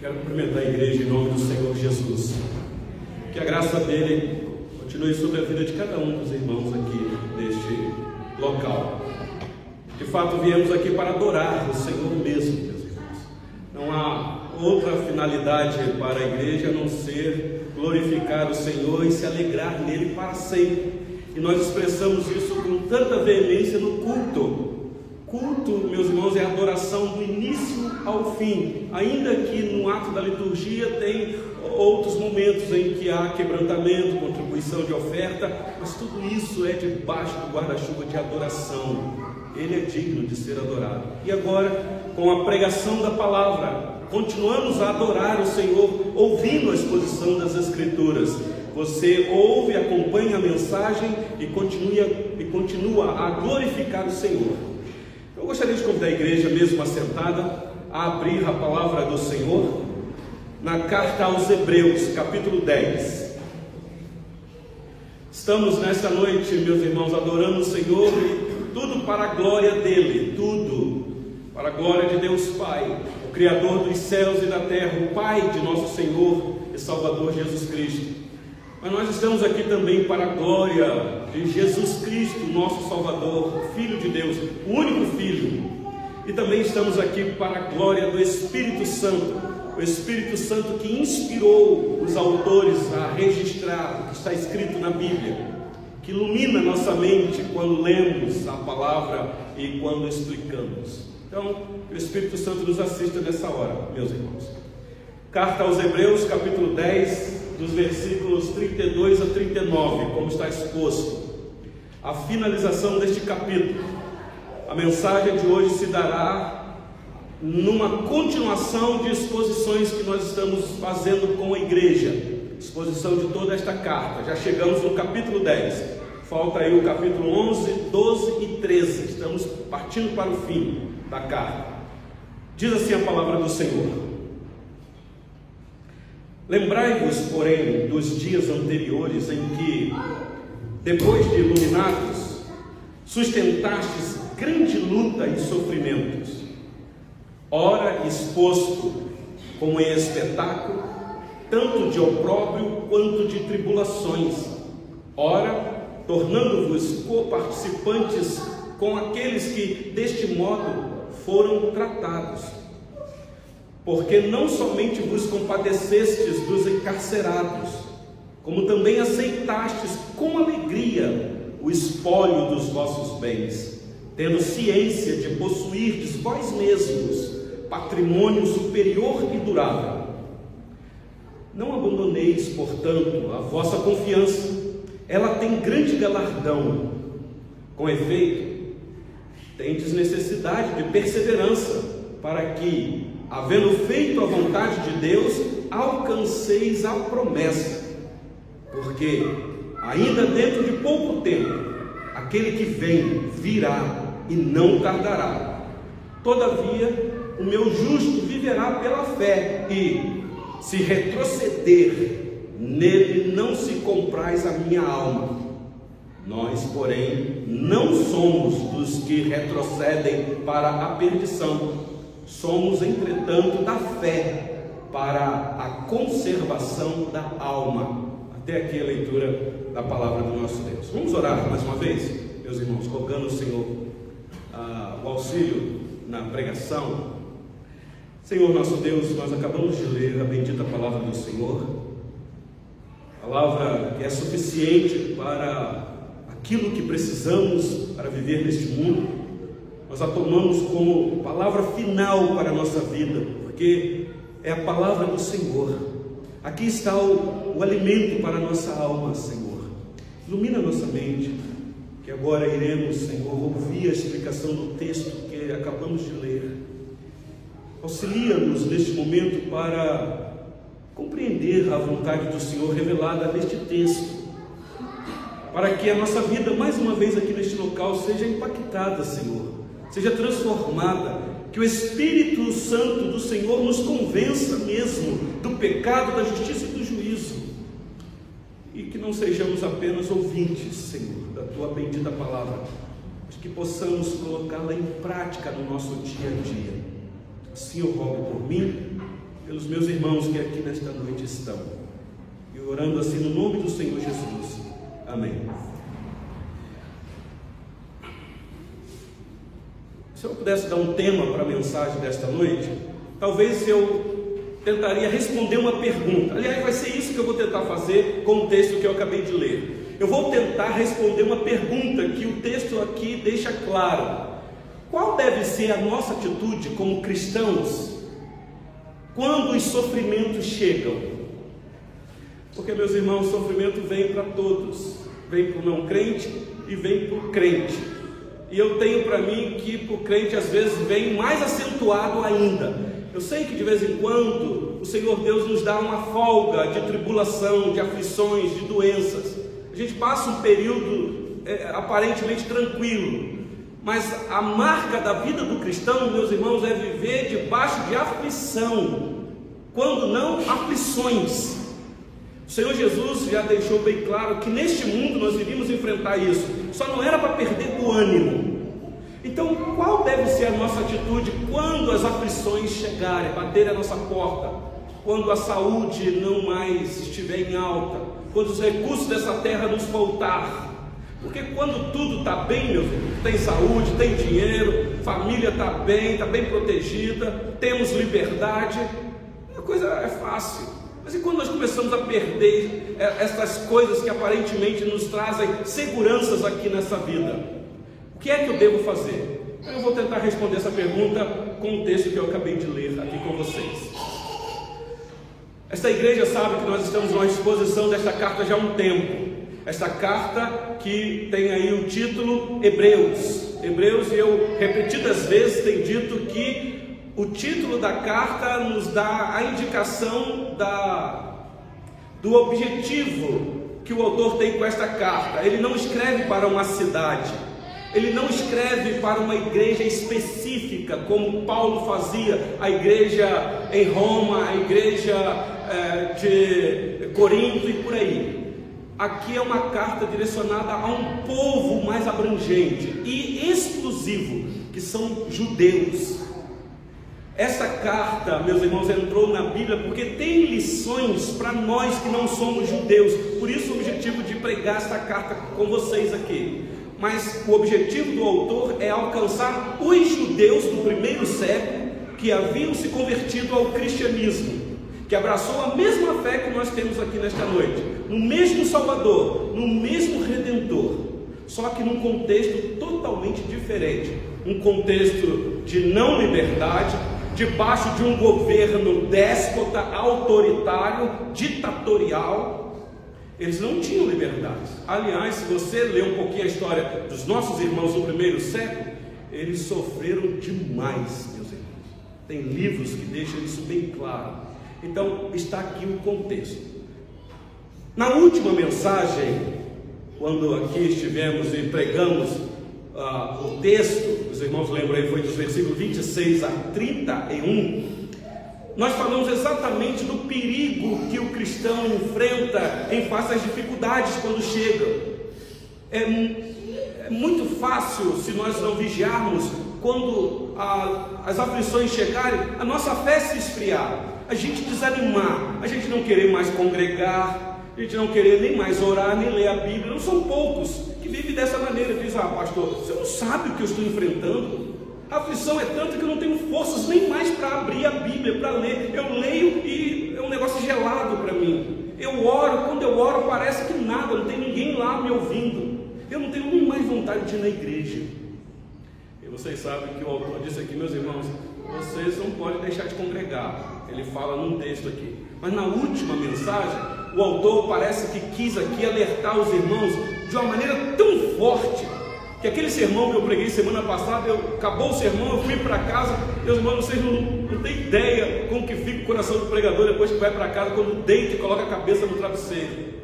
Quero cumprimentar a igreja em nome do Senhor Jesus. Que a graça dele continue sobre a vida de cada um dos irmãos aqui neste local. De fato, viemos aqui para adorar o Senhor mesmo, meus irmãos. Não há outra finalidade para a igreja a não ser glorificar o Senhor e se alegrar nele para sempre. E nós expressamos isso com tanta veemência no culto Culto, meus irmãos, é adoração do início ao fim, ainda que no ato da liturgia tem outros momentos em que há quebrantamento, contribuição de oferta, mas tudo isso é debaixo do guarda-chuva de adoração. Ele é digno de ser adorado. E agora, com a pregação da palavra, continuamos a adorar o Senhor, ouvindo a exposição das Escrituras. Você ouve, acompanha a mensagem e continua, e continua a glorificar o Senhor. Eu gostaria de convidar a igreja, mesmo assentada, a abrir a palavra do Senhor na carta aos Hebreus, capítulo 10. Estamos nesta noite, meus irmãos, adorando o Senhor e tudo para a glória dele, tudo para a glória de Deus Pai, o Criador dos céus e da terra, o Pai de nosso Senhor e Salvador Jesus Cristo. Mas nós estamos aqui também para a glória de Jesus Cristo, nosso Salvador, Filho de Deus, o único Filho. E também estamos aqui para a glória do Espírito Santo, o Espírito Santo que inspirou os autores a registrar o que está escrito na Bíblia, que ilumina nossa mente quando lemos a palavra e quando explicamos. Então, o Espírito Santo nos assista nessa hora, meus irmãos. Carta aos Hebreus, capítulo 10, dos versículos 32 a 39, como está exposto. A finalização deste capítulo. A mensagem de hoje se dará numa continuação de exposições que nós estamos fazendo com a igreja. Exposição de toda esta carta. Já chegamos no capítulo 10. Falta aí o capítulo 11, 12 e 13. Estamos partindo para o fim da carta. Diz assim a palavra do Senhor. Lembrai-vos, porém, dos dias anteriores em que, depois de iluminados, sustentastes grande luta e sofrimentos, ora exposto como em espetáculo, tanto de opróbrio quanto de tribulações, ora tornando-vos co-participantes com aqueles que deste modo foram tratados porque não somente vos compadecestes dos encarcerados, como também aceitastes com alegria o espólio dos vossos bens, tendo ciência de possuirdes vós mesmos patrimônio superior e durável. Não abandoneis, portanto, a vossa confiança, ela tem grande galardão. Com efeito, tendes necessidade de perseverança, para que, havendo feito a vontade de Deus, alcanceis a promessa. Porque ainda dentro de pouco tempo, aquele que vem virá e não tardará. Todavia, o meu justo viverá pela fé, e se retroceder, nele não se comprais a minha alma. Nós, porém, não somos dos que retrocedem para a perdição, Somos, entretanto, da fé para a conservação da alma. Até aqui a leitura da palavra do nosso Deus. Vamos orar mais uma vez, meus irmãos, rogando o Senhor ah, o auxílio na pregação. Senhor nosso Deus, nós acabamos de ler a bendita palavra do Senhor, palavra que é suficiente para aquilo que precisamos para viver neste mundo nós a tomamos como palavra final para a nossa vida, porque é a palavra do Senhor. Aqui está o, o alimento para a nossa alma, Senhor. Ilumina nossa mente, que agora iremos, Senhor, ouvir a explicação do texto que acabamos de ler. Auxilia-nos neste momento para compreender a vontade do Senhor revelada neste texto, para que a nossa vida, mais uma vez aqui neste local, seja impactada, Senhor seja transformada, que o Espírito Santo do Senhor nos convença mesmo do pecado, da justiça e do juízo, e que não sejamos apenas ouvintes, Senhor, da tua bendita palavra, mas que possamos colocá-la em prática no nosso dia a dia. Assim eu rogo por mim, pelos meus irmãos que aqui nesta noite estão. E orando assim no nome do Senhor Jesus. Amém. Se eu pudesse dar um tema para a mensagem desta noite, talvez eu tentaria responder uma pergunta. Aliás, vai ser isso que eu vou tentar fazer com o texto que eu acabei de ler. Eu vou tentar responder uma pergunta que o texto aqui deixa claro. Qual deve ser a nossa atitude como cristãos quando os sofrimentos chegam? Porque, meus irmãos, o sofrimento vem para todos, vem para o não crente e vem para o crente. E eu tenho para mim que para o crente às vezes vem mais acentuado ainda. Eu sei que de vez em quando o Senhor Deus nos dá uma folga de tribulação, de aflições, de doenças. A gente passa um período é, aparentemente tranquilo, mas a marca da vida do cristão, meus irmãos, é viver debaixo de aflição, quando não aflições. O Senhor Jesus já deixou bem claro que neste mundo nós iríamos enfrentar isso, só não era para perder o ânimo. Então, qual deve ser a nossa atitude quando as aflições chegarem, baterem a nossa porta, quando a saúde não mais estiver em alta, quando os recursos dessa terra nos faltar? Porque quando tudo está bem, meu filho, tem saúde, tem dinheiro, família está bem, está bem protegida, temos liberdade, a coisa é fácil. Mas e quando nós começamos a perder é, essas coisas que aparentemente nos trazem seguranças aqui nessa vida? Que é que eu devo fazer? Eu vou tentar responder essa pergunta com o texto que eu acabei de ler aqui com vocês. Esta igreja sabe que nós estamos numa exposição desta carta já há um tempo. Esta carta que tem aí o título Hebreus. Hebreus, eu repetidas vezes tenho dito que o título da carta nos dá a indicação da, do objetivo que o autor tem com esta carta. Ele não escreve para uma cidade, ele não escreve para uma igreja específica, como Paulo fazia, a igreja em Roma, a igreja é, de Corinto e por aí. Aqui é uma carta direcionada a um povo mais abrangente e exclusivo, que são judeus. Essa carta, meus irmãos, entrou na Bíblia porque tem lições para nós que não somos judeus. Por isso, o objetivo de pregar essa carta com vocês aqui. Mas o objetivo do autor é alcançar os judeus do primeiro século que haviam se convertido ao cristianismo, que abraçou a mesma fé que nós temos aqui nesta noite, no mesmo Salvador, no mesmo Redentor, só que num contexto totalmente diferente. Um contexto de não liberdade, debaixo de um governo déspota, autoritário, ditatorial, eles não tinham liberdade. Aliás, se você ler um pouquinho a história dos nossos irmãos do primeiro século, eles sofreram demais, meus irmãos. Tem livros que deixam isso bem claro. Então, está aqui o contexto. Na última mensagem, quando aqui estivemos e pregamos uh, o texto, os irmãos lembram aí, foi dos versículos 26 a 31. Nós falamos exatamente do perigo que o cristão enfrenta em face às dificuldades quando chegam. É, é muito fácil, se nós não vigiarmos, quando a, as aflições chegarem, a nossa fé se esfriar, a gente desanimar, a gente não querer mais congregar, a gente não querer nem mais orar, nem ler a Bíblia. Não são poucos vive dessa maneira, diz: Ah, pastor, você não sabe o que eu estou enfrentando? A aflição é tanta que eu não tenho forças nem mais para abrir a Bíblia, para ler. Eu leio e é um negócio gelado para mim. Eu oro, quando eu oro parece que nada, não tem ninguém lá me ouvindo. Eu não tenho nem mais vontade de ir na igreja. E vocês sabem que o autor disse aqui, meus irmãos, vocês não podem deixar de congregar. Ele fala num texto aqui. Mas na última mensagem, o autor parece que quis aqui alertar os irmãos de uma maneira tão forte que aquele sermão que eu preguei semana passada, eu, acabou o sermão, eu fui para casa, meus irmãos, vocês não, não têm ideia como que fica o coração do pregador depois que vai para casa, quando deita e coloca a cabeça no travesseiro.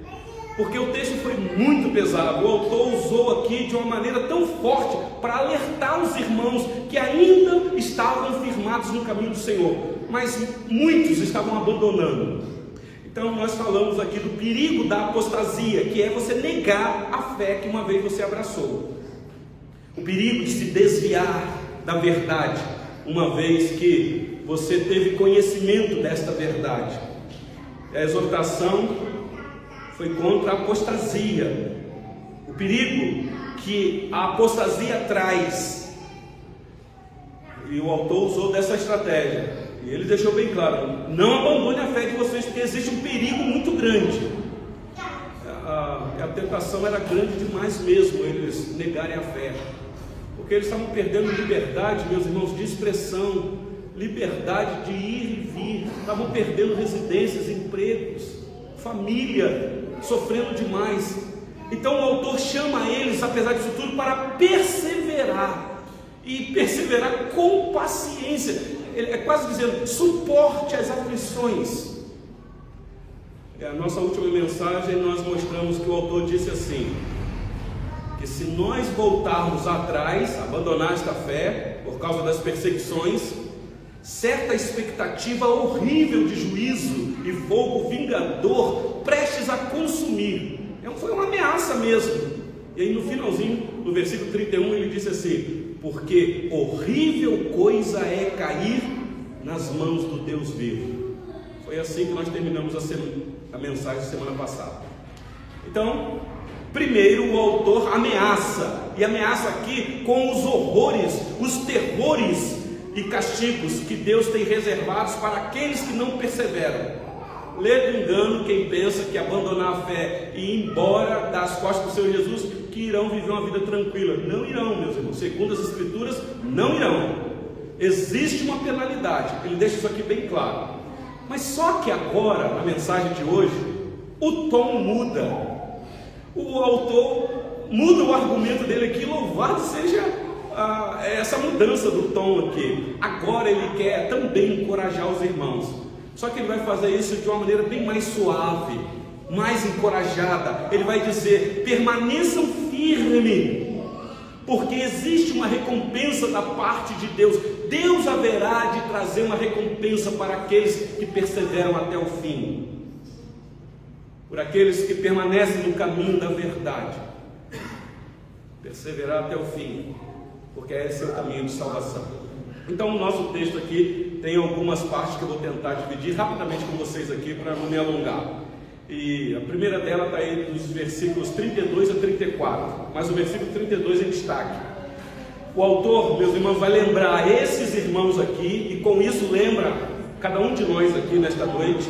Porque o texto foi muito pesado, o autor usou aqui de uma maneira tão forte para alertar os irmãos que ainda estavam firmados no caminho do Senhor, mas muitos estavam abandonando. Então, nós falamos aqui do perigo da apostasia, que é você negar a fé que uma vez você abraçou. O perigo de se desviar da verdade, uma vez que você teve conhecimento desta verdade. A exortação foi contra a apostasia, o perigo que a apostasia traz. E o autor usou dessa estratégia. E ele deixou bem claro: não abandone a fé de vocês, porque existe um perigo muito grande. A, a, a tentação era grande demais mesmo, eles negarem a fé. Porque eles estavam perdendo liberdade, meus irmãos, de expressão, liberdade de ir e vir, estavam perdendo residências, empregos, família, sofrendo demais. Então o autor chama eles, apesar disso tudo, para perseverar e perseverar com paciência. Ele é quase dizendo: suporte as aflições. É a nossa última mensagem nós mostramos que o autor disse assim: que se nós voltarmos atrás, abandonar esta fé por causa das perseguições, certa expectativa horrível de juízo e fogo vingador prestes a consumir. É foi uma ameaça mesmo. E aí no finalzinho, no versículo 31, ele disse assim: Porque horrível coisa é cair nas mãos do Deus vivo. Foi assim que nós terminamos a, semana, a mensagem semana passada. Então, primeiro o autor ameaça, e ameaça aqui com os horrores, os terrores e castigos que Deus tem reservados para aqueles que não perseveram. Lê do engano quem pensa que abandonar a fé e ir embora das costas do Senhor Jesus, que irão viver uma vida tranquila. Não irão, meus irmãos. Segundo as Escrituras, não irão. Existe uma penalidade. Ele deixa isso aqui bem claro. Mas só que agora, na mensagem de hoje, o tom muda. O autor muda o argumento dele aqui, louvado seja ah, essa mudança do tom aqui. Agora ele quer também encorajar os irmãos. Só que ele vai fazer isso de uma maneira bem mais suave, mais encorajada. Ele vai dizer: permaneçam firmes, porque existe uma recompensa da parte de Deus. Deus haverá de trazer uma recompensa para aqueles que perseveram até o fim, por aqueles que permanecem no caminho da verdade. Perseverar até o fim porque esse é o caminho de salvação. Então, o nosso texto aqui tem algumas partes que eu vou tentar dividir rapidamente com vocês aqui para não me alongar. E a primeira dela está aí nos versículos 32 a 34, mas o versículo 32 em destaque. O autor, meus irmãos, vai lembrar esses irmãos aqui, e com isso lembra cada um de nós aqui nesta noite,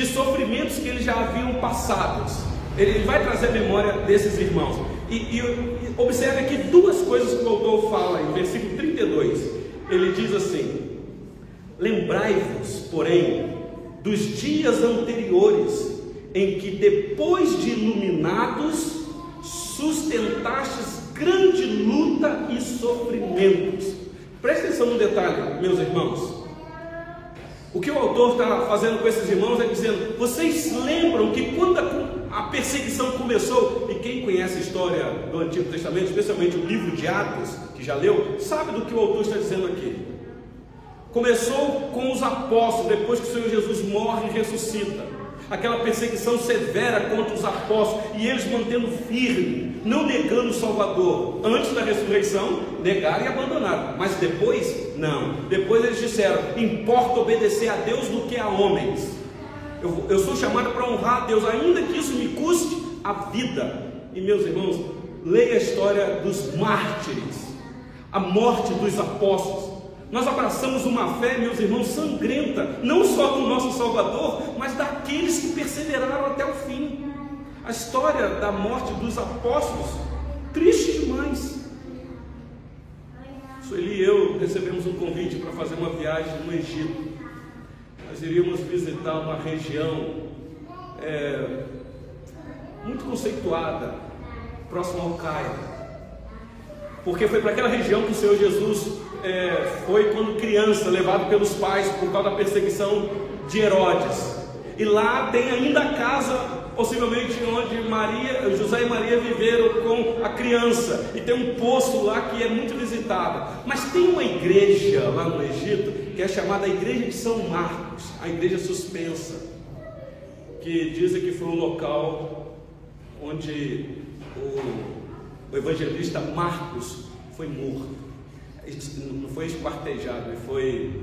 de sofrimentos que eles já haviam passados. Ele vai trazer memória desses irmãos. E, e observe aqui duas coisas que o autor fala em versículo 32. Ele diz assim: Lembrai-vos, porém, dos dias anteriores, em que depois de iluminados, sustentastes grande luta e sofrimentos. Preste atenção no detalhe, meus irmãos. O que o autor está fazendo com esses irmãos é dizendo: vocês lembram que quando a, perseguição começou, e quem conhece a história do Antigo Testamento, especialmente o livro de Atos, que já leu, sabe do que o autor está dizendo aqui. Começou com os apóstolos, depois que o Senhor Jesus morre e ressuscita aquela perseguição severa contra os apóstolos e eles mantendo firme, não negando o Salvador. Antes da ressurreição, negaram e abandonaram, mas depois, não. Depois eles disseram: importa obedecer a Deus do que a homens. Eu, eu sou chamado para honrar a Deus, ainda que isso me custe a vida. E meus irmãos, leia a história dos mártires, a morte dos apóstolos. Nós abraçamos uma fé, meus irmãos, sangrenta, não só do nosso Salvador, mas daqueles que perseveraram até o fim. A história da morte dos apóstolos, triste demais. Sueli e eu recebemos um convite para fazer uma viagem no Egito. Nós iríamos visitar uma região é, muito conceituada, próxima ao Cairo. Porque foi para aquela região que o Senhor Jesus é, foi quando criança, levado pelos pais por causa da perseguição de Herodes. E lá tem ainda a casa, possivelmente onde Maria, José e Maria viveram com a criança. E tem um poço lá que é muito visitado. Mas tem uma igreja lá no Egito que é chamada Igreja de São Marcos, a igreja suspensa, que dizem que foi um local onde o, o evangelista Marcos foi morto. não foi esquartejado, ele foi.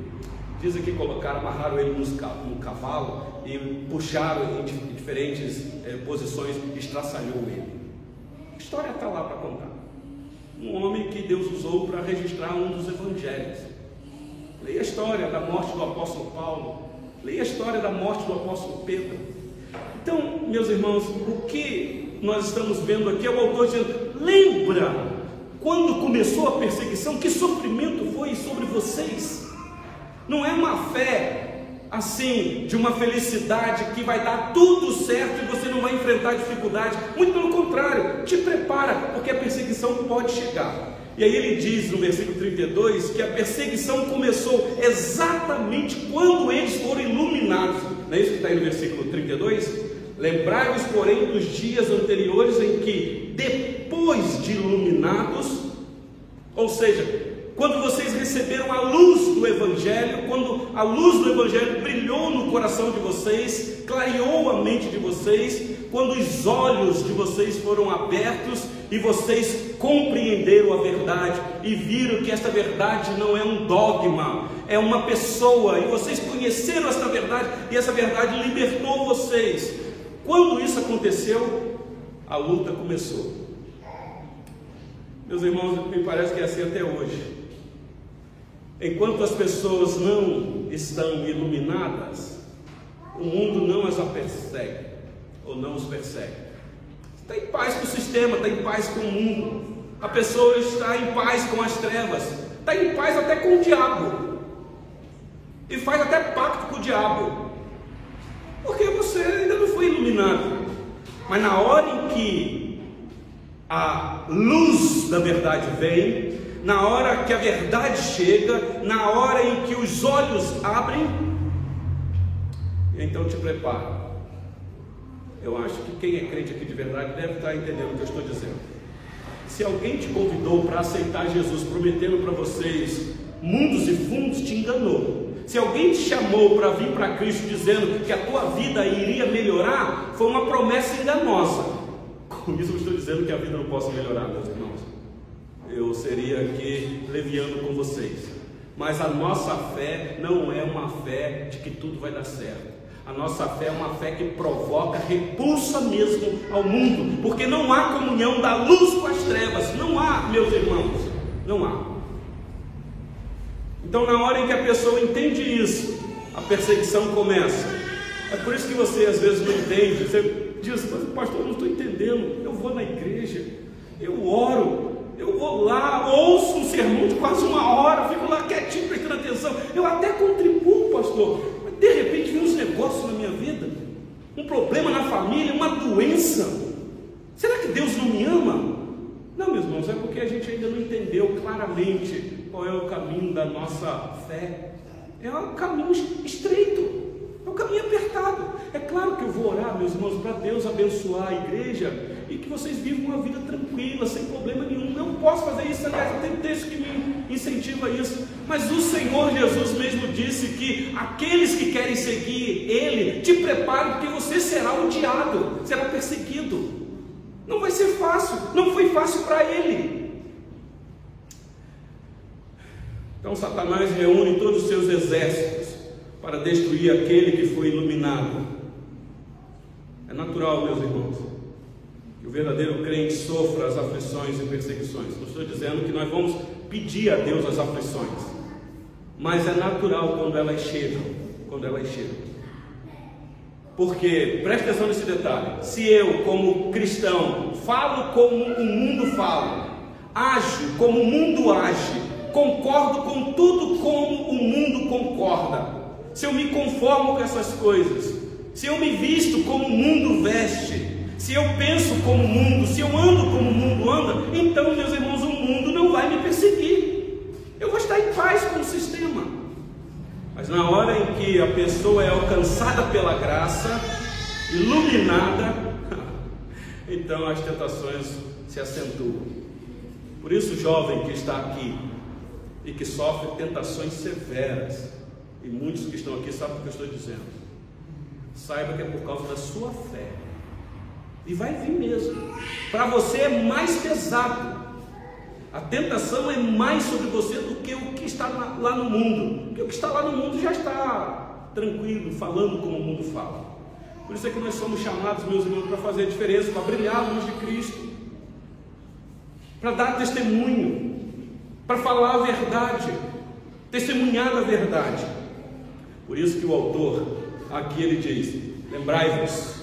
Dizem que colocaram, amarraram ele no cavalo e puxaram em diferentes é, posições estraçalhou ele. A história está lá para contar. Um homem que Deus usou para registrar um dos evangelhos. Leia a história da morte do apóstolo Paulo. Leia a história da morte do apóstolo Pedro. Então, meus irmãos, o que nós estamos vendo aqui é o autor dizendo: lembra quando começou a perseguição, que sofrimento foi sobre vocês? Não é uma fé assim, de uma felicidade que vai dar tudo certo e você não vai enfrentar dificuldade. Muito pelo contrário, te prepara, porque a perseguição pode chegar. E aí ele diz no versículo 32 que a perseguição começou exatamente quando eles foram iluminados. Não é isso que está aí no versículo 32? Lembrai-vos, porém, dos dias anteriores em que, depois de iluminados, ou seja, quando vocês receberam a luz do Evangelho, quando a luz do Evangelho brilhou no coração de vocês, clareou a mente de vocês, quando os olhos de vocês foram abertos e vocês compreenderam a verdade e viram que esta verdade não é um dogma, é uma pessoa, e vocês conheceram esta verdade e essa verdade libertou vocês. Quando isso aconteceu, a luta começou. Meus irmãos, me parece que é assim até hoje. Enquanto as pessoas não estão iluminadas, o mundo não as persegue ou não os persegue. Está em paz com o sistema, está em paz com o mundo. A pessoa está em paz com as trevas, está em paz até com o diabo. E faz até pacto com o diabo. Porque você ainda não foi iluminado. Mas na hora em que a luz da verdade vem, na hora que a verdade chega, na hora em que os olhos abrem, então te prepara. Eu acho que quem é crente aqui de verdade deve estar entendendo o que eu estou dizendo. Se alguém te convidou para aceitar Jesus, prometendo para vocês mundos e fundos, te enganou. Se alguém te chamou para vir para Cristo dizendo que a tua vida iria melhorar, foi uma promessa enganosa. Com isso eu estou dizendo que a vida não possa melhorar, meus irmãos eu seria aqui leviando com vocês. Mas a nossa fé não é uma fé de que tudo vai dar certo. A nossa fé é uma fé que provoca repulsa mesmo ao mundo, porque não há comunhão da luz com as trevas, não há, meus irmãos, não há. Então, na hora em que a pessoa entende isso, a perseguição começa. É por isso que você às vezes não entende. Você diz, pastor, eu não estou entendendo. Eu vou na igreja, eu oro, eu vou lá, ouço um sermão de quase uma hora, fico lá quietinho prestando atenção. Eu até contribuo, pastor, mas de repente vem uns negócios na minha vida, um problema na família, uma doença. Será que Deus não me ama? Não, meus irmãos, é porque a gente ainda não entendeu claramente qual é o caminho da nossa fé. É um caminho estreito. É um caminho apertado. É claro que eu vou orar, meus irmãos, para Deus abençoar a igreja e que vocês vivam uma vida tranquila, sem problema nenhum. Eu posso fazer isso, aliás, tem texto que me incentiva isso. Mas o Senhor Jesus mesmo disse que aqueles que querem seguir Ele, te preparem, porque você será odiado, será perseguido. Não vai ser fácil, não foi fácil para Ele. Então Satanás reúne todos os seus exércitos para destruir aquele que foi iluminado. É natural, meus irmãos, o verdadeiro crente sofra as aflições e perseguições. Não estou dizendo que nós vamos pedir a Deus as aflições, mas é natural quando elas chegam, quando elas chegam. Porque, preste atenção nesse detalhe: se eu, como cristão, falo como o mundo fala, ajo como o mundo age, concordo com tudo como o mundo concorda, se eu me conformo com essas coisas, se eu me visto como o mundo veste, se eu penso como o mundo, se eu ando como o mundo anda, então, meus irmãos, o mundo não vai me perseguir. Eu vou estar em paz com o sistema. Mas na hora em que a pessoa é alcançada pela graça, iluminada, então as tentações se acentuam. Por isso, jovem que está aqui e que sofre tentações severas, e muitos que estão aqui sabem o que eu estou dizendo. Saiba que é por causa da sua fé. E vai vir mesmo. Para você é mais pesado. A tentação é mais sobre você do que o que está lá no mundo. Porque o que está lá no mundo já está tranquilo, falando como o mundo fala. Por isso é que nós somos chamados, meus irmãos, para fazer a diferença, para brilhar a luz de Cristo, para dar testemunho, para falar a verdade, testemunhar a verdade. Por isso que o autor aqui ele diz: Lembrai-vos,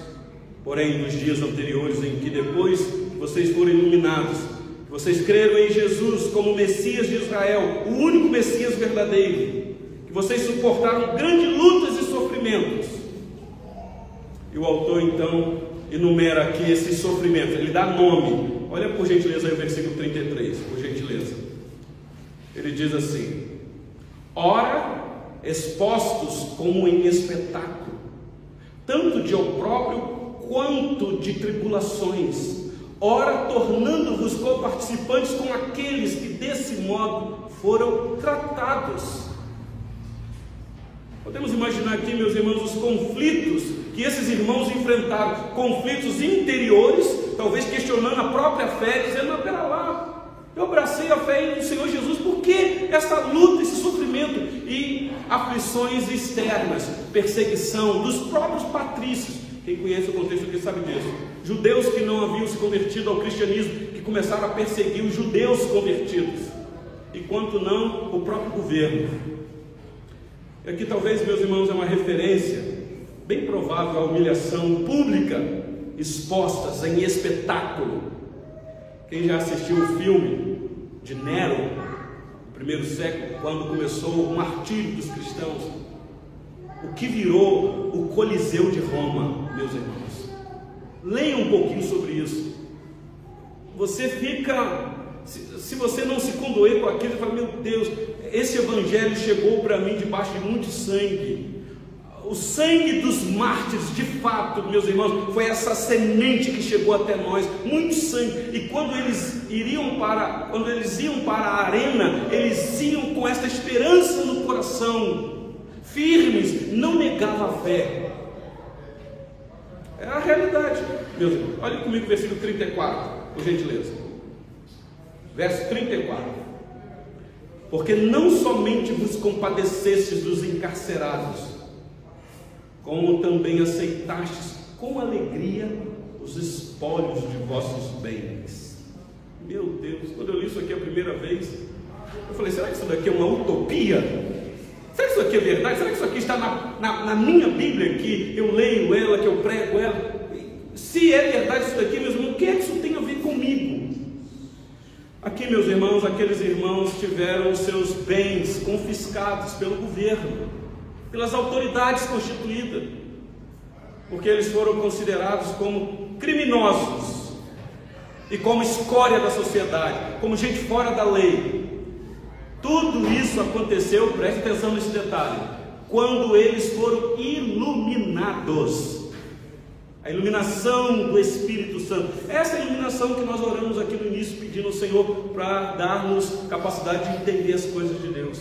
porém, dos dias anteriores em que depois vocês foram iluminados, vocês creram em Jesus como Messias de Israel, o único Messias verdadeiro, que vocês suportaram grandes lutas e sofrimentos. E o autor então enumera aqui esses sofrimentos, ele dá nome. Olha por gentileza aí o versículo 33, por gentileza. Ele diz assim: Ora, expostos como em espetáculo, tanto de opróbrio quanto de tribulações, ora tornando-vos co-participantes com aqueles que desse modo foram tratados. Podemos imaginar aqui, meus irmãos, os conflitos que esses irmãos enfrentaram, conflitos interiores, talvez questionando a própria fé, dizendo: não, pera lá, eu abracei a fé no Senhor Jesus, por que essa luta, esse sofrimento e aflições externas, perseguição dos próprios patrícios? Quem conhece o contexto aqui sabe disso. Judeus que não haviam se convertido ao cristianismo, que começaram a perseguir os judeus convertidos, enquanto não o próprio governo. E aqui talvez, meus irmãos, é uma referência bem provável à humilhação pública expostas em espetáculo quem já assistiu o filme de Nero, no primeiro século, quando começou o martírio dos cristãos, o que virou o Coliseu de Roma, meus irmãos. Leia um pouquinho sobre isso. Você fica, se, se você não se condoer com aquilo, você fala: Meu Deus, esse evangelho chegou para mim debaixo de muito sangue o sangue dos mártires, de fato, meus irmãos, foi essa semente que chegou até nós, muito sangue. E quando eles iriam para, quando eles iam para a arena, eles iam com essa esperança no coração, firmes, não negava a fé. É a realidade, meus. Olha comigo o versículo 34, por gentileza. Verso 34. Porque não somente vos compadecestes dos encarcerados, como também aceitastes com alegria os espólios de vossos bens. Meu Deus, quando eu li isso aqui a primeira vez, eu falei: será que isso daqui é uma utopia? Será que isso aqui é verdade? Será que isso aqui está na, na, na minha Bíblia, que eu leio ela, que eu prego ela? Se é verdade isso daqui, meus irmãos, o que é que isso tem a ver comigo? Aqui, meus irmãos, aqueles irmãos tiveram seus bens confiscados pelo governo pelas autoridades constituídas, porque eles foram considerados como criminosos e como escória da sociedade, como gente fora da lei. Tudo isso aconteceu, preste atenção nesse detalhe, quando eles foram iluminados. A iluminação do Espírito Santo. Essa é a iluminação que nós oramos aqui no início, pedindo ao Senhor para dar-nos capacidade de entender as coisas de Deus.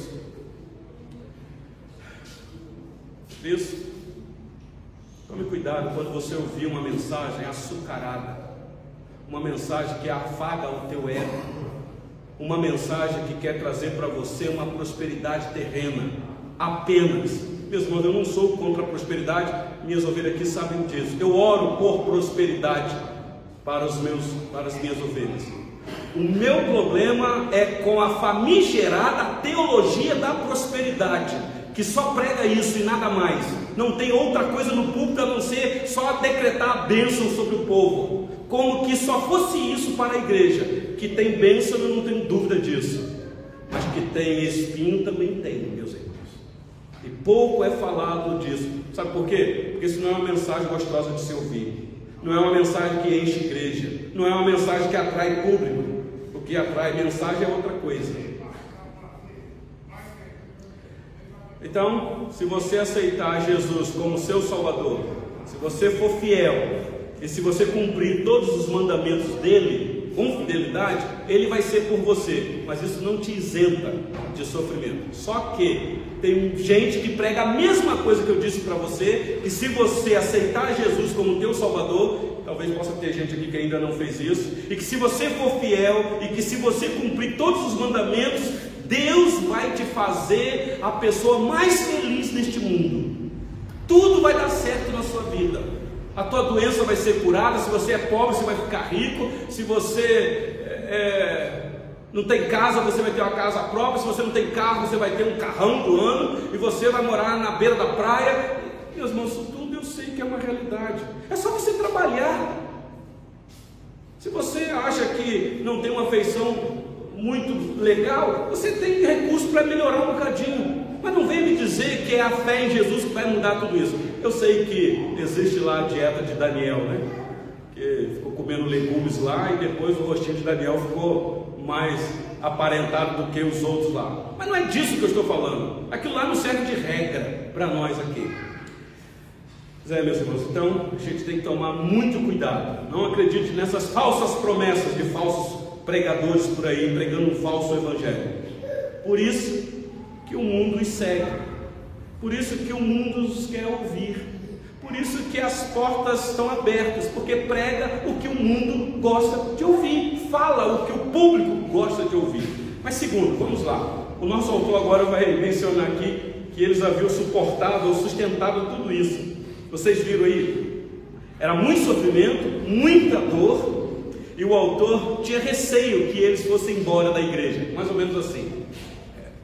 Isso. Tome cuidado quando você ouvir uma mensagem açucarada, uma mensagem que afaga o teu ego, uma mensagem que quer trazer para você uma prosperidade terrena, apenas. Meus irmãos, eu não sou contra a prosperidade, minhas ovelhas aqui sabem disso. Eu oro por prosperidade para, os meus, para as minhas ovelhas. O meu problema é com a famigerada teologia da prosperidade que só prega isso e nada mais, não tem outra coisa no púlpito a não ser só decretar a bênção sobre o povo, como que só fosse isso para a igreja, que tem bênção, eu não tenho dúvida disso, mas que tem espinho também tem, meus irmãos, e pouco é falado disso, sabe por quê? Porque isso não é uma mensagem gostosa de se ouvir, não é uma mensagem que enche igreja, não é uma mensagem que atrai público, o que atrai mensagem é outra coisa. Então, se você aceitar Jesus como seu Salvador, se você for fiel e se você cumprir todos os mandamentos dele com fidelidade, ele vai ser por você, mas isso não te isenta de sofrimento. Só que tem gente que prega a mesma coisa que eu disse para você, que se você aceitar Jesus como teu Salvador, talvez possa ter gente aqui que ainda não fez isso, e que se você for fiel e que se você cumprir todos os mandamentos, Deus vai te fazer a pessoa mais feliz neste mundo. Tudo vai dar certo na sua vida. A tua doença vai ser curada. Se você é pobre, você vai ficar rico. Se você é, não tem casa, você vai ter uma casa própria. Se você não tem carro, você vai ter um carrão do ano. E você vai morar na beira da praia. Meus irmãos, tudo eu sei que é uma realidade. É só você trabalhar. Se você acha que não tem uma feição muito legal, você tem recurso para melhorar um bocadinho. Mas não venha me dizer que é a fé em Jesus que vai mudar tudo isso. Eu sei que existe lá a dieta de Daniel, né? Que ficou comendo legumes lá e depois o rostinho de Daniel ficou mais aparentado do que os outros lá. Mas não é disso que eu estou falando. Aquilo lá não serve de regra para nós aqui. Zé, meus irmãos, então a gente tem que tomar muito cuidado. Não acredite nessas falsas promessas de falsos pregadores por aí pregando um falso evangelho. Por isso que o mundo os segue. Por isso que o mundo os quer ouvir. Por isso que as portas estão abertas, porque prega o que o mundo gosta de ouvir, fala o que o público gosta de ouvir. Mas segundo, vamos lá. O nosso autor agora vai mencionar aqui que eles haviam suportado ou sustentado tudo isso. Vocês viram aí? Era muito sofrimento, muita dor, e o autor tinha receio que eles fossem embora da igreja, mais ou menos assim.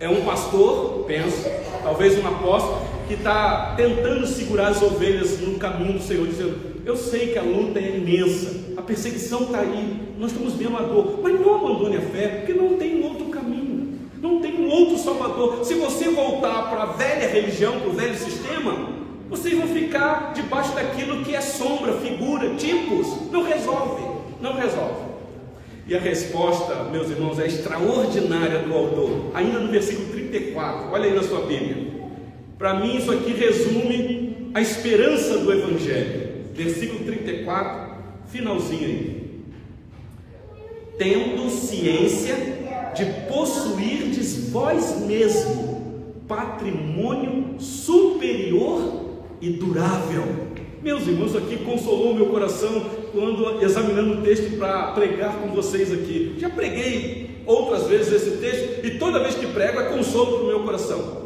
É um pastor, penso, talvez um apóstolo, que está tentando segurar as ovelhas no caminho do Senhor, dizendo: Eu sei que a luta é imensa, a perseguição está aí, nós estamos vendo a dor, mas não abandone a fé, porque não tem outro caminho, não tem outro Salvador. Se você voltar para a velha religião, para o velho sistema, vocês vão ficar debaixo daquilo que é sombra, figura, tipos, não resolve não resolve. E a resposta, meus irmãos, é extraordinária do autor, ainda no versículo 34, olha aí na sua Bíblia. Para mim, isso aqui resume a esperança do Evangelho. Versículo 34, finalzinho aí. Tendo ciência de possuirdes vós mesmo patrimônio superior e durável meus irmãos, aqui consolou meu coração quando examinando o texto para pregar com vocês aqui. Já preguei outras vezes esse texto e toda vez que prego é consolo para o meu coração.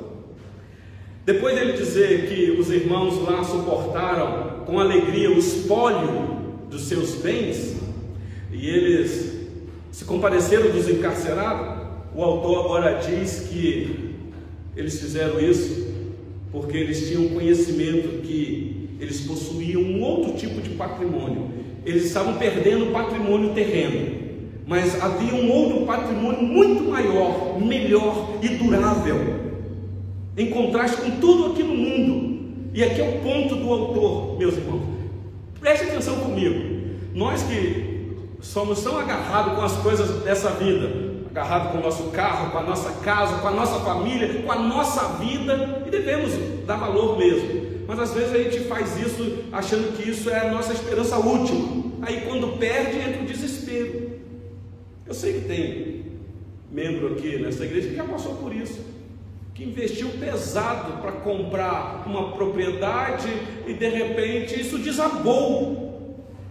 Depois dele dizer que os irmãos lá suportaram com alegria o espólio dos seus bens e eles se compadeceram dos encarcerados, o autor agora diz que eles fizeram isso porque eles tinham conhecimento que eles possuíam um outro tipo de patrimônio. Eles estavam perdendo o patrimônio terreno, mas havia um outro patrimônio muito maior, melhor e durável, em contraste com tudo aqui no mundo. E aqui é o ponto do autor, meus irmãos. Preste atenção comigo. Nós que somos tão agarrados com as coisas dessa vida, agarrados com o nosso carro, com a nossa casa, com a nossa família, com a nossa vida, e devemos dar valor mesmo. Mas às vezes a gente faz isso achando que isso é a nossa esperança última. Aí quando perde, entra o desespero. Eu sei que tem membro aqui nessa igreja que já passou por isso, que investiu pesado para comprar uma propriedade e de repente isso desabou.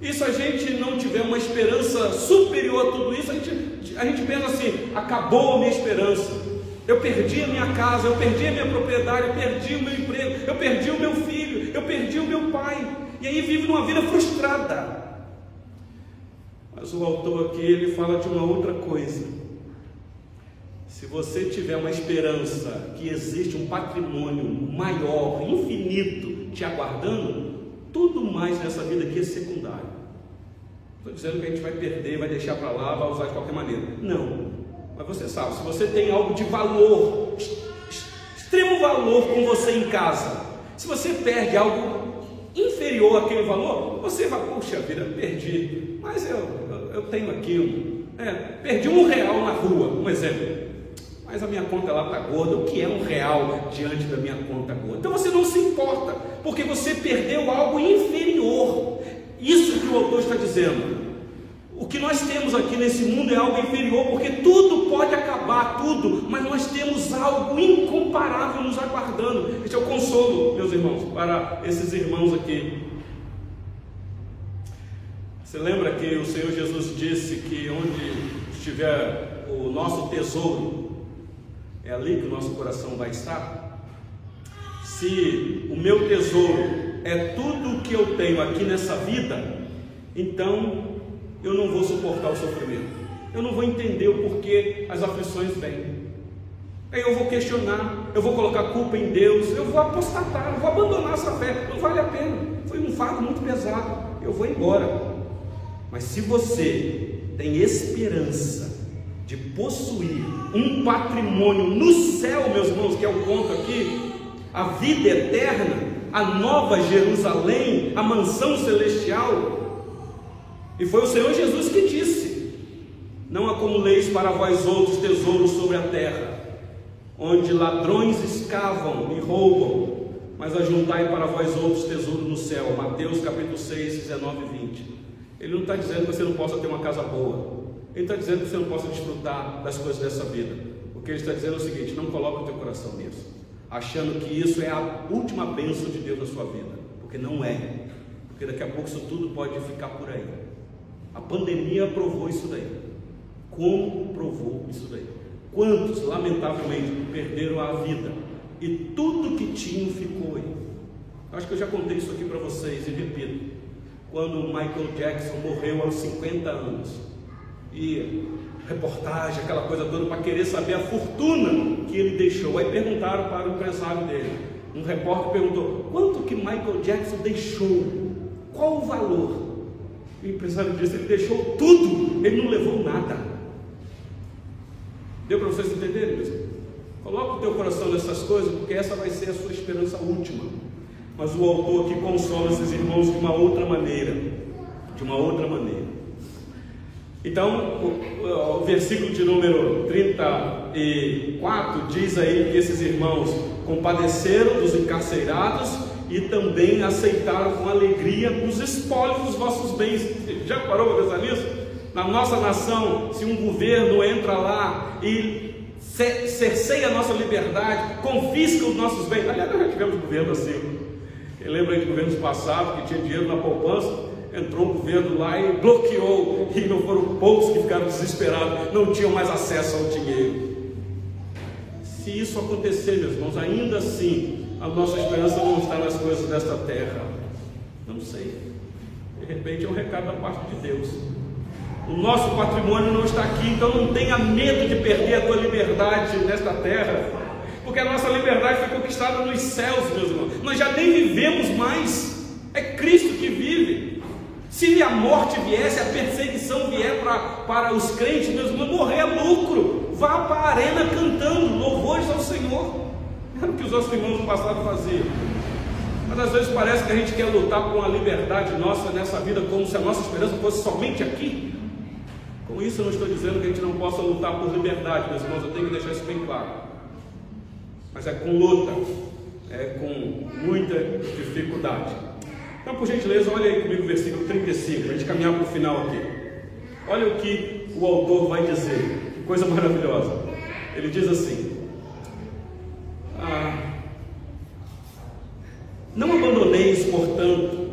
E se a gente não tiver uma esperança superior a tudo isso, a gente, a gente pensa assim: acabou a minha esperança. Eu perdi a minha casa, eu perdi a minha propriedade, eu perdi o meu emprego, eu perdi o meu filho, eu perdi o meu pai. E aí vive numa vida frustrada. Mas o autor aqui ele fala de uma outra coisa. Se você tiver uma esperança que existe um patrimônio maior, infinito, te aguardando, tudo mais nessa vida aqui é secundário. Estou dizendo que a gente vai perder, vai deixar para lá, vai usar de qualquer maneira. Não. Mas você sabe, se você tem algo de valor, extremo valor com você em casa, se você perde algo inferior àquele valor, você vai, puxa vida, perdi, mas eu, eu, eu tenho aquilo. É, perdi um real na rua, um exemplo. Mas a minha conta lá está gorda. O que é um real diante da minha conta gorda? Então você não se importa, porque você perdeu algo inferior. Isso que o autor está dizendo. O que nós temos aqui nesse mundo é algo inferior, porque tudo pode acabar, tudo, mas nós temos algo incomparável nos aguardando. Este é o consolo, meus irmãos, para esses irmãos aqui. Você lembra que o Senhor Jesus disse que onde estiver o nosso tesouro, é ali que o nosso coração vai estar? Se o meu tesouro é tudo o que eu tenho aqui nessa vida, então eu não vou suportar o sofrimento. Eu não vou entender o porquê as aflições vêm. Aí eu vou questionar, eu vou colocar culpa em Deus, eu vou apostatar, eu vou abandonar essa fé. Não vale a pena. Foi um fato muito pesado. Eu vou embora. Mas se você tem esperança de possuir um patrimônio no céu, meus irmãos, que é o ponto aqui, a vida eterna, a nova Jerusalém, a mansão celestial. E foi o Senhor Jesus que disse: Não acumuleis para vós outros tesouros sobre a terra, onde ladrões escavam e roubam, mas ajuntai para vós outros tesouros no céu. Mateus capítulo 6, 19 e 20. Ele não está dizendo que você não possa ter uma casa boa. Ele está dizendo que você não possa desfrutar das coisas dessa vida. O que ele está dizendo é o seguinte: não coloque o teu coração nisso achando que isso é a última bênção de Deus na sua vida, porque não é, porque daqui a pouco isso tudo pode ficar por aí. A pandemia provou isso daí. Como provou isso daí? Quantos, lamentavelmente, perderam a vida e tudo que tinham ficou aí? Acho que eu já contei isso aqui para vocês e repito. Quando Michael Jackson morreu aos 50 anos e reportagem, aquela coisa toda, para querer saber a fortuna que ele deixou. Aí perguntaram para o empresário dele. Um repórter perguntou: quanto que Michael Jackson deixou? Qual o valor? O empresário disse: ele deixou tudo, ele não levou nada. Deu para vocês entenderem, mesmo? Coloca o teu coração nessas coisas, porque essa vai ser a sua esperança última. Mas o autor aqui consola esses irmãos de uma outra maneira. De uma outra maneira. Então, o, o, versículo de número 34 diz aí que esses irmãos compadeceram dos encarcerados e também aceitaram com alegria os espólios dos vossos bens. Já parou para pensar nisso? Na nossa nação, se um governo entra lá e cerceia a nossa liberdade, confisca os nossos bens. Aliás, nós já tivemos governo assim. Eu lembro de governos passados que tinha dinheiro na poupança entrou o governo lá e bloqueou, e não foram poucos que ficaram desesperados, não tinham mais acesso ao dinheiro. Se isso acontecer, meus irmãos, ainda assim, a nossa esperança não está nas coisas desta terra. Não sei. De repente é um recado da parte de Deus. O nosso patrimônio não está aqui, então não tenha medo de perder a tua liberdade nesta terra, porque a nossa liberdade foi conquistada nos céus, meus irmãos. Nós já nem vivemos mais, é Cristo que vive. Se a morte viesse, a perseguição vier pra, para os crentes, meus irmãos, morrer é lucro. Vá para a arena cantando louvores ao Senhor. Era o que os nossos irmãos no passado faziam. Mas às vezes parece que a gente quer lutar por uma liberdade nossa nessa vida, como se a nossa esperança fosse somente aqui. Com isso eu não estou dizendo que a gente não possa lutar por liberdade, meus irmãos, eu tenho que deixar isso bem claro. Mas é com luta, é com muita dificuldade. Então, por gentileza, olha aí comigo o versículo 35, para a gente caminhar para o final aqui. Olha o que o autor vai dizer, que coisa maravilhosa. Ele diz assim: Não abandoneis, portanto,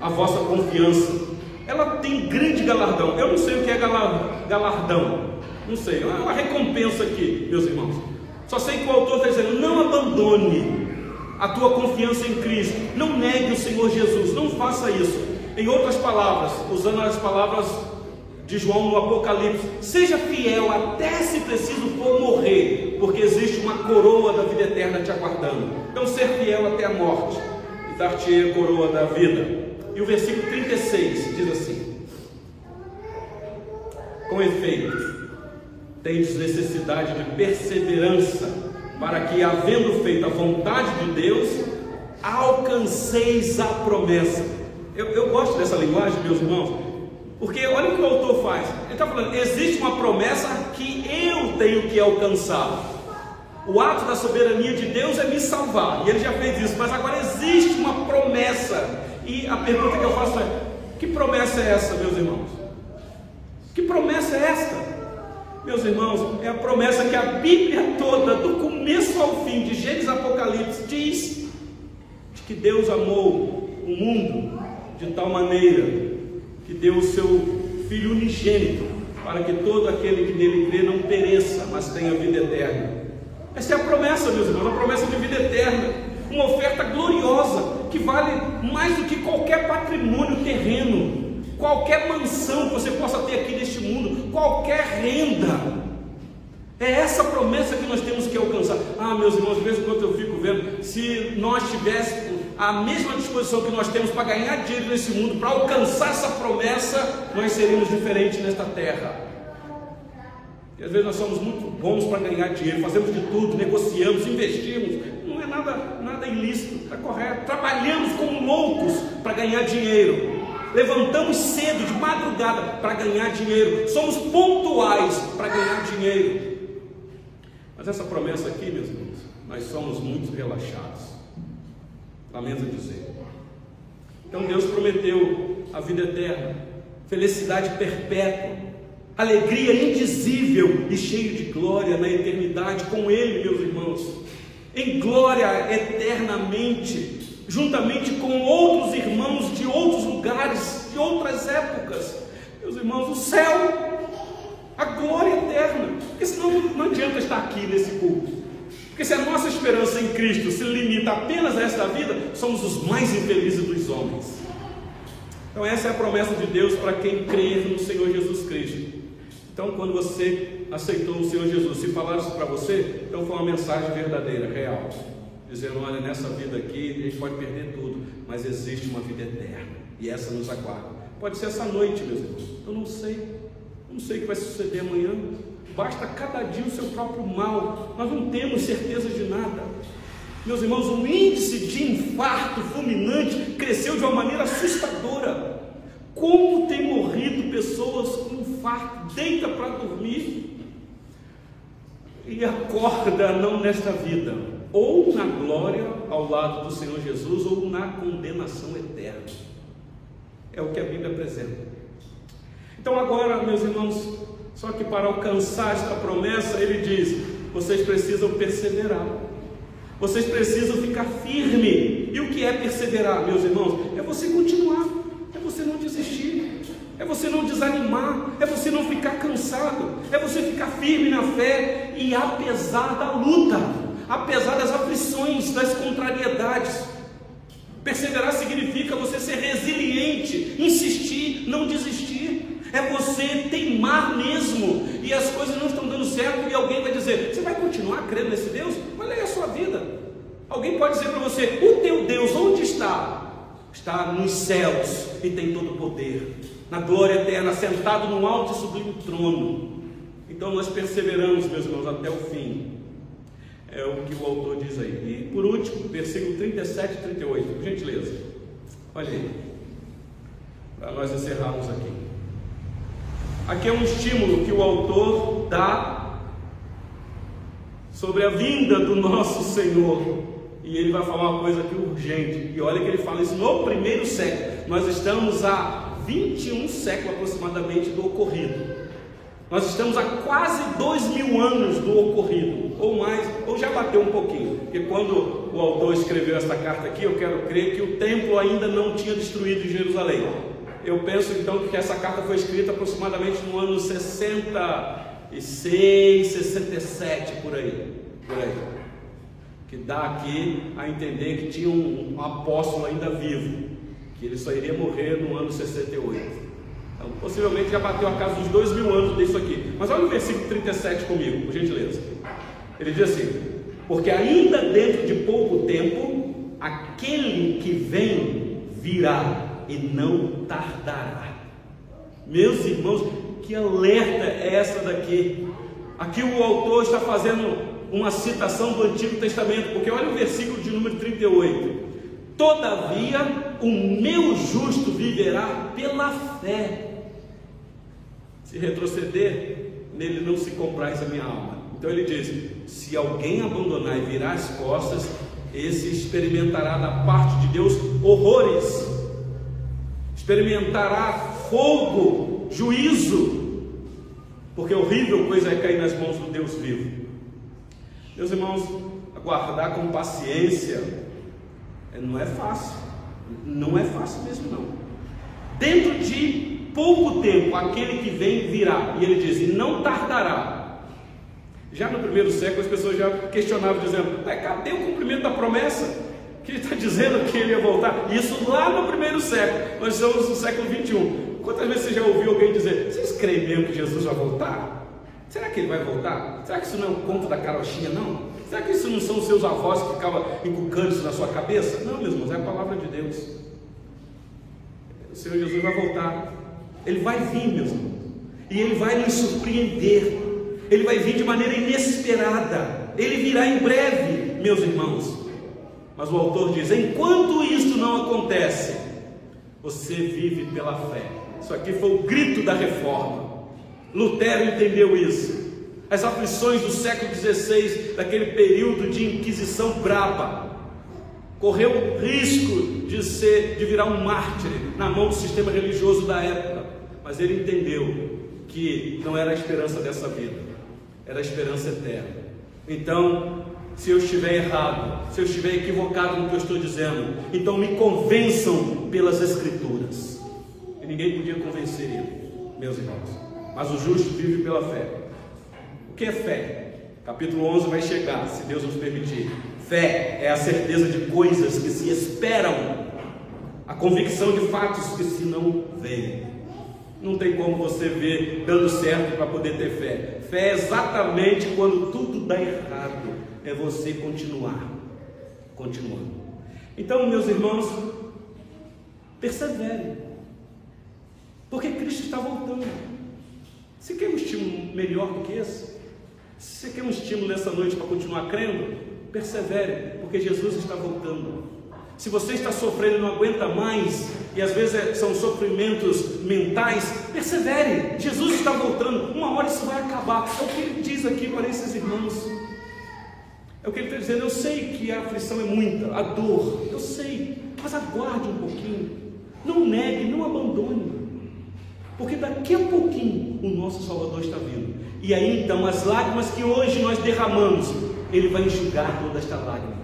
a vossa confiança. Ela tem grande galardão. Eu não sei o que é galardão, não sei, é uma recompensa aqui, meus irmãos. Só sei que o autor está dizendo: não abandone a tua confiança em Cristo. Não negue o Senhor Jesus, não faça isso. Em outras palavras, usando as palavras de João no Apocalipse, seja fiel até se preciso for morrer, porque existe uma coroa da vida eterna te aguardando. Então, ser fiel até a morte e dar-te a coroa da vida. E o versículo 36 diz assim: Com efeito, tendes necessidade de perseverança para que, havendo feito a vontade de Deus, alcanceis a promessa. Eu, eu gosto dessa linguagem, meus irmãos, porque olha o que o autor faz. Ele está falando: existe uma promessa que eu tenho que alcançar. O ato da soberania de Deus é me salvar, e ele já fez isso, mas agora existe uma promessa. E a pergunta que eu faço é: que promessa é essa, meus irmãos? Que promessa é esta? Meus irmãos, é a promessa que a Bíblia toda, do começo ao fim, de Gênesis Apocalipse, diz de que Deus amou o mundo de tal maneira que deu o seu Filho unigênito, para que todo aquele que nele crê não pereça, mas tenha vida eterna. Essa é a promessa, meus irmãos, a promessa de vida eterna, uma oferta gloriosa que vale mais do que qualquer patrimônio terreno, qualquer mansão que você possa ter aqui neste mundo, qualquer renda. É essa promessa que nós temos que alcançar. Ah, meus irmãos, de vez em quando eu fico vendo, se nós tivéssemos a mesma disposição que nós temos para ganhar dinheiro nesse mundo, para alcançar essa promessa, nós seríamos diferentes nesta terra. E às vezes nós somos muito bons para ganhar dinheiro, fazemos de tudo, negociamos, investimos. Não é nada, nada ilícito, está correto. Trabalhamos como loucos para ganhar dinheiro. Levantamos cedo, de madrugada, para ganhar dinheiro. Somos pontuais para ganhar dinheiro. Mas essa promessa aqui, meus irmãos, nós somos muito relaxados. Lamento dizer. Então Deus prometeu a vida eterna, felicidade perpétua, alegria indizível e cheio de glória na eternidade com Ele, meus irmãos, em glória eternamente, juntamente com outros irmãos de outros lugares, de outras épocas. Meus irmãos, o céu, a glória eterna, porque senão não adianta estar aqui nesse culto. Porque se a nossa esperança em Cristo se limita apenas a esta vida, somos os mais infelizes dos homens. Então, essa é a promessa de Deus para quem crer no Senhor Jesus Cristo. Então, quando você aceitou o Senhor Jesus, se falar isso para você, então foi uma mensagem verdadeira, real. Dizendo: olha, nessa vida aqui a gente pode perder tudo, mas existe uma vida eterna e essa nos aguarda. Pode ser essa noite, meus irmãos. Eu não sei, não sei o que vai suceder amanhã basta cada dia o seu próprio mal, nós não temos certeza de nada. Meus irmãos, o índice de infarto fulminante cresceu de uma maneira assustadora. Como tem morrido pessoas com infarto, deita para dormir e acorda não nesta vida, ou na glória ao lado do Senhor Jesus, ou na condenação eterna. É o que a Bíblia apresenta. Então, agora, meus irmãos, só que para alcançar esta promessa, ele diz: vocês precisam perseverar. Vocês precisam ficar firme. E o que é perseverar, meus irmãos? É você continuar, é você não desistir, é você não desanimar, é você não ficar cansado, é você ficar firme na fé e apesar da luta, apesar das aflições, das contrariedades. Perseverar significa você ser resiliente, insistir, não desistir é você teimar mesmo, e as coisas não estão dando certo, e alguém vai dizer: Você vai continuar crendo nesse Deus? Olha aí a sua vida. Alguém pode dizer para você: O teu Deus onde está? Está nos céus e tem todo o poder, na glória eterna, sentado num alto e sublime trono. Então nós perseveramos, meus irmãos, até o fim. É o que o autor diz aí. E por último, versículo 37 e 38, por gentileza. Olha aí, para nós encerrarmos aqui. Aqui é um estímulo que o autor dá sobre a vinda do nosso Senhor. E ele vai falar uma coisa aqui urgente. E olha que ele fala isso no primeiro século. Nós estamos a 21 séculos aproximadamente do ocorrido. Nós estamos a quase dois mil anos do ocorrido, ou mais, ou já bateu um pouquinho, porque quando o autor escreveu essa carta aqui, eu quero crer que o templo ainda não tinha destruído Jerusalém eu penso então que essa carta foi escrita aproximadamente no ano 66, 67 por aí, por aí. Que dá aqui a entender que tinha um, um apóstolo ainda vivo, que ele só iria morrer no ano 68. Então, possivelmente já bateu a casa dos dois mil anos disso aqui. Mas olha o versículo 37 comigo, por gentileza. Ele diz assim: Porque ainda dentro de pouco tempo, aquele que vem virá e não tardará. Meus irmãos, que alerta é essa daqui? Aqui o autor está fazendo uma citação do Antigo Testamento, porque olha o versículo de número 38. Todavia, o meu justo viverá pela fé. Se retroceder, nele não se compraz a minha alma. Então ele diz: se alguém abandonar e virar as costas, esse experimentará da parte de Deus horrores experimentará fogo, juízo, porque horrível coisa é cair nas mãos do Deus vivo. Meus irmãos, aguardar com paciência é, não é fácil, não é fácil mesmo não. Dentro de pouco tempo aquele que vem virá. E ele diz: não tardará. Já no primeiro século as pessoas já questionavam, dizendo: cadê o cumprimento da promessa? Que ele está dizendo que ele ia voltar. Isso lá no primeiro século. Nós estamos no século 21. Quantas vezes você já ouviu alguém dizer: Vocês creem mesmo que Jesus vai voltar? Será que ele vai voltar? Será que isso não é um conto da carochinha, não? Será que isso não são seus avós que ficavam inculcando isso na sua cabeça? Não, meus irmãos, é a palavra de Deus. O Senhor Jesus vai voltar. Ele vai vir, meus irmãos. E ele vai nos surpreender. Ele vai vir de maneira inesperada. Ele virá em breve, meus irmãos. Mas o autor diz: enquanto isso não acontece, você vive pela fé. Isso aqui foi o grito da reforma. Lutero entendeu isso as aflições do século XVI, daquele período de inquisição braba. Correu risco de ser, de virar um mártir na mão do sistema religioso da época, mas ele entendeu que não era a esperança dessa vida, era a esperança eterna. Então, se eu estiver errado, se eu estiver equivocado no que eu estou dizendo, então me convençam pelas Escrituras. E ninguém podia convencer ele, meus irmãos. Mas o justo vive pela fé que é fé? Capítulo 11 vai chegar, se Deus nos permitir. Fé é a certeza de coisas que se esperam, a convicção de fatos que se não veem. Não tem como você ver dando certo para poder ter fé. Fé é exatamente quando tudo dá errado, é você continuar, continuando. Então, meus irmãos, persevere, porque Cristo está voltando. Você quer um estímulo melhor do que esse? Se você quer um estímulo nessa noite para continuar crendo, persevere, porque Jesus está voltando. Se você está sofrendo e não aguenta mais, e às vezes é, são sofrimentos mentais, persevere, Jesus está voltando, uma hora isso vai acabar. É o que ele diz aqui para esses irmãos. É o que ele está dizendo. Eu sei que a aflição é muita, a dor, eu sei, mas aguarde um pouquinho, não negue, não abandone, porque daqui a pouquinho o nosso Salvador está vindo. E aí então as lágrimas que hoje nós derramamos, Ele vai enxugar toda esta lágrima.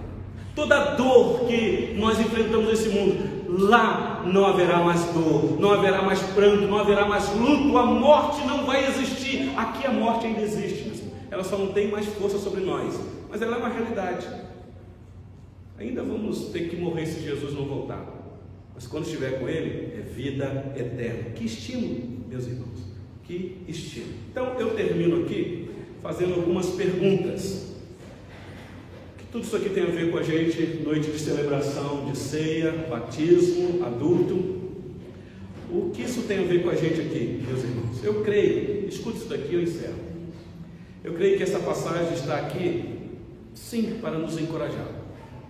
Toda dor que nós enfrentamos nesse mundo, lá não haverá mais dor, não haverá mais pranto, não haverá mais luto, a morte não vai existir. Aqui a morte ainda existe, ela só não tem mais força sobre nós, mas ela é uma realidade. Ainda vamos ter que morrer se Jesus não voltar, mas quando estiver com Ele, é vida eterna. Que estímulo, meus irmãos que estilo. Então eu termino aqui fazendo algumas perguntas. Que tudo isso aqui tem a ver com a gente, noite de celebração de ceia, batismo, adulto. O que isso tem a ver com a gente aqui, meus irmãos? Eu creio, escute isso daqui, eu encerro. Eu creio que essa passagem está aqui, sim, para nos encorajar.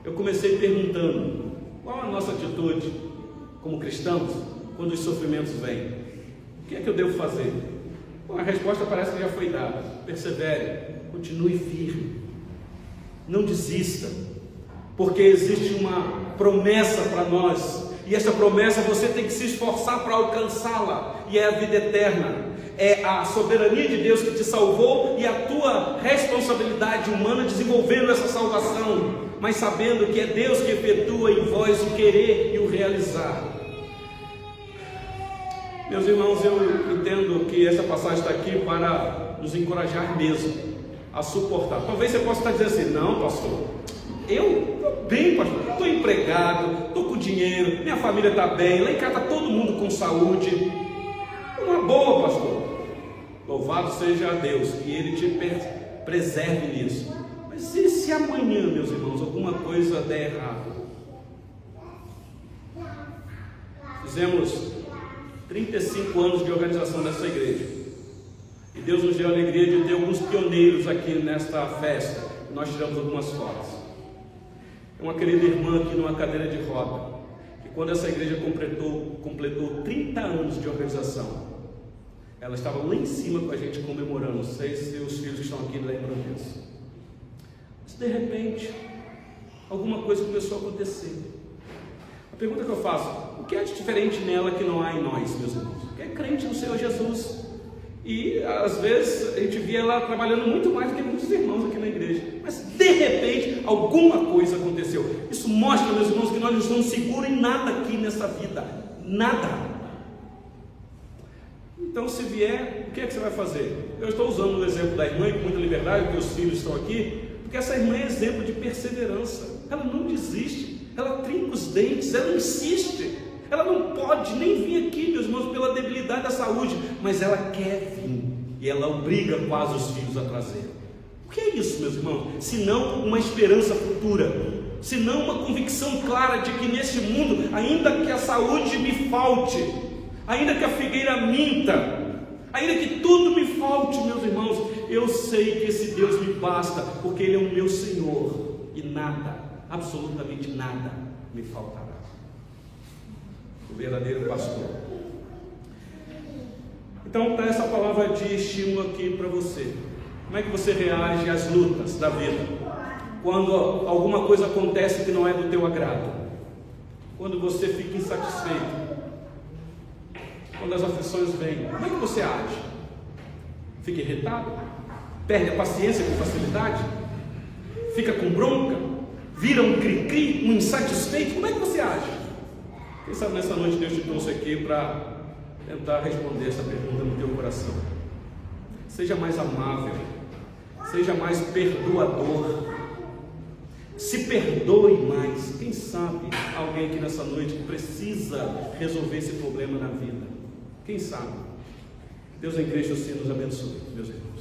Eu comecei perguntando: qual a nossa atitude como cristãos quando os sofrimentos vêm? O que é que eu devo fazer? Bom, a resposta parece que já foi dada. Persevere, continue firme, não desista, porque existe uma promessa para nós, e essa promessa você tem que se esforçar para alcançá-la, e é a vida eterna. É a soberania de Deus que te salvou e a tua responsabilidade humana desenvolvendo essa salvação, mas sabendo que é Deus que efetua em vós o querer e o realizar. Meus irmãos, eu entendo que essa passagem está aqui para nos encorajar mesmo a suportar. Talvez você possa estar dizendo assim: não, pastor, eu estou bem, pastor, estou empregado, estou com dinheiro, minha família está bem, lá em casa está todo mundo com saúde. Uma boa, pastor. Louvado seja Deus, que Ele te preserve nisso. Mas e se amanhã, meus irmãos, alguma coisa der errado? Fizemos 35 anos de organização dessa igreja. E Deus nos deu a alegria de ter alguns pioneiros aqui nesta festa. Nós tiramos algumas fotos. Uma querida irmã aqui numa cadeira de roda, que quando essa igreja completou, completou 30 anos de organização, ela estava lá em cima com a gente comemorando. Sei se os filhos estão aqui lembram disso. Mas de repente, alguma coisa começou a acontecer. A pergunta que eu faço: o que é de diferente nela que não há em nós, meus irmãos? Que é crente no Senhor Jesus. E às vezes a gente via ela trabalhando muito mais do que muitos irmãos aqui na igreja. Mas de repente alguma coisa aconteceu. Isso mostra, meus irmãos, que nós não estamos seguros em nada aqui nessa vida. Nada. Então, se vier, o que é que você vai fazer? Eu estou usando o exemplo da irmã com muita liberdade, porque os filhos estão aqui, porque essa irmã é exemplo de perseverança. Ela não desiste, ela trinca os dentes, ela insiste. Ela não pode nem vir aqui, meus irmãos, pela debilidade da saúde, mas ela quer vir e ela obriga quase os filhos a trazer. O que é isso, meus irmãos? Se não uma esperança futura, se não uma convicção clara de que nesse mundo, ainda que a saúde me falte, ainda que a figueira minta, ainda que tudo me falte, meus irmãos, eu sei que esse Deus me basta, porque Ele é o meu Senhor e nada, absolutamente nada, me faltará. O verdadeiro pastor. Então, está essa palavra de estímulo aqui para você. Como é que você reage às lutas da vida? Quando alguma coisa acontece que não é do teu agrado. Quando você fica insatisfeito. Quando as aflições vêm. Como é que você age? Fica irritado? Perde a paciência com facilidade? Fica com bronca? Vira um cri-cri, um insatisfeito? Como é que você age? Quem sabe nessa noite Deus te trouxe aqui para tentar responder essa pergunta no teu coração. Seja mais amável, seja mais perdoador, se perdoe mais. Quem sabe alguém aqui nessa noite precisa resolver esse problema na vida? Quem sabe? Deus em Cristo assim nos abençoe, meus irmãos.